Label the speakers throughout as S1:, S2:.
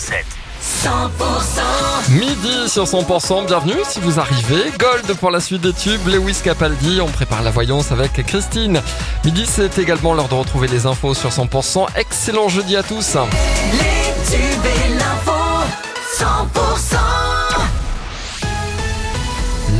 S1: 100%
S2: 100%
S3: Midi sur 100%, bienvenue si vous arrivez. Gold pour la suite des tubes, Lewis Capaldi, on prépare la voyance avec Christine. Midi c'est également l'heure de retrouver les infos sur 100%. Excellent jeudi à tous.
S2: Les tubes et l'info 100%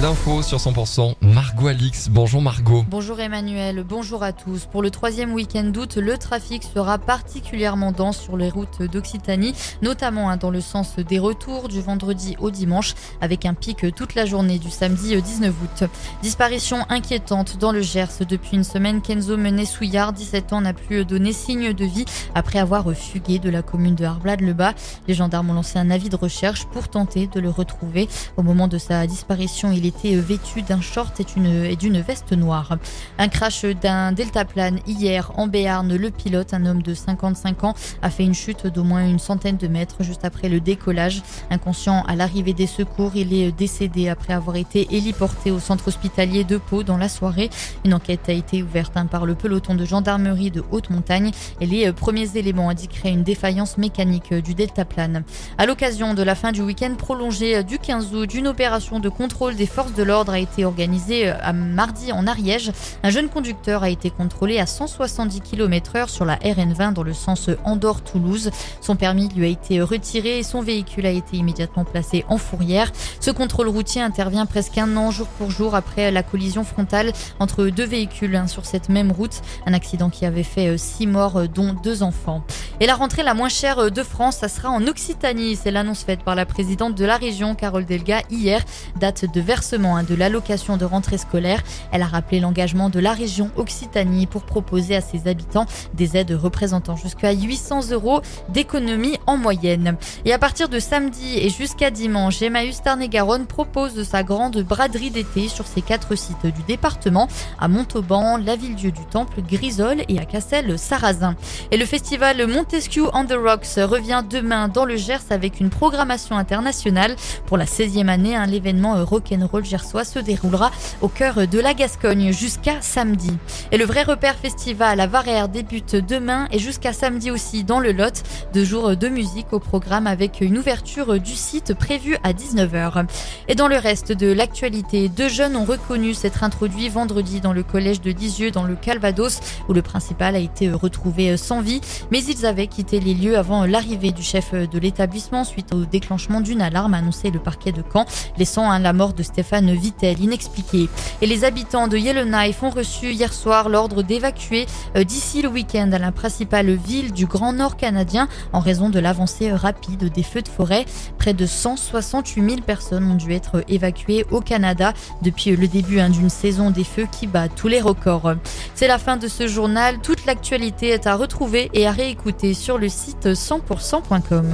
S3: L'info sur 100%, Margot Alix. Bonjour Margot.
S4: Bonjour Emmanuel, bonjour à tous. Pour le troisième week-end d'août, le trafic sera particulièrement dense sur les routes d'Occitanie, notamment hein, dans le sens des retours du vendredi au dimanche, avec un pic toute la journée du samedi 19 août. Disparition inquiétante dans le Gers. Depuis une semaine, Kenzo Menet-Souillard, 17 ans, n'a plus donné signe de vie après avoir fugué de la commune de Arblade-le-Bas. Les gendarmes ont lancé un avis de recherche pour tenter de le retrouver. Au moment de sa disparition, il était vêtu d'un short et d'une veste noire. Un crash d'un deltaplane hier en Béarn. Le pilote, un homme de 55 ans, a fait une chute d'au moins une centaine de mètres juste après le décollage. Inconscient à l'arrivée des secours, il est décédé après avoir été héliporté au centre hospitalier de Pau dans la soirée. Une enquête a été ouverte hein, par le peloton de gendarmerie de haute montagne et les premiers éléments indiqueraient une défaillance mécanique du deltaplane. À l'occasion de la fin du week-end prolongé du 15 août, d'une opération de contrôle des forces de l'ordre a été organisée euh, à mardi en Ariège. Un jeune conducteur a été contrôlé à 170 km heure sur la RN20 dans le sens Andorre-Toulouse. Son permis lui a été retiré et son véhicule a été immédiatement placé en fourrière. Ce contrôle routier intervient presque un an jour pour jour après la collision frontale entre deux véhicules sur cette même route. Un accident qui avait fait euh, six morts, euh, dont deux enfants. Et la rentrée la moins chère de France, ça sera en Occitanie. C'est l'annonce faite par la présidente de la région, Carole Delga, hier. Date de versement hein, de l'allocation de rentrée scolaire. Elle a rappelé l'engagement de la région Occitanie pour proposer à ses habitants des aides représentant jusqu'à 800 euros d'économie en moyenne. Et à partir de samedi et jusqu'à dimanche, Emmaüs Tarn-et-Garonne propose sa grande braderie d'été sur ses quatre sites du département, à Montauban, la Ville-Dieu du Temple, Grisol et à Cassel-Sarrazin. Et le festival Montesquieu on the Rocks revient demain dans le Gers avec une programmation internationale. Pour la 16e année, un événement rock'n'roll gersois se déroulera au cœur de la Gascogne jusqu'à samedi. Et le vrai repère festival à Varère débute demain et jusqu'à samedi aussi dans le Lot. Deux jours de musique au programme avec une ouverture du site prévue à 19h. Et dans le reste de l'actualité, deux jeunes ont reconnu s'être introduits vendredi dans le collège de Lisieux dans le Calvados où le principal a été retrouvé sans vie. Mais ils avaient quitté les lieux avant l'arrivée du chef de l'établissement suite au déclenchement d'une alarme annoncée le parquet de Caen, laissant la mort de Stéphane Vittel inexpliquée. Et les habitants de Yellowknife ont reçu hier soir l'ordre d'évacuer euh, d'ici le week-end à la principale ville du Grand Nord canadien en raison de l'avancée rapide des feux de forêt. Près de 168 000 personnes ont dû être évacuées au Canada depuis le début hein, d'une saison des feux qui bat tous les records. C'est la fin de ce journal. Toute l'actualité est à retrouver et à réécouter sur le site 100%.com.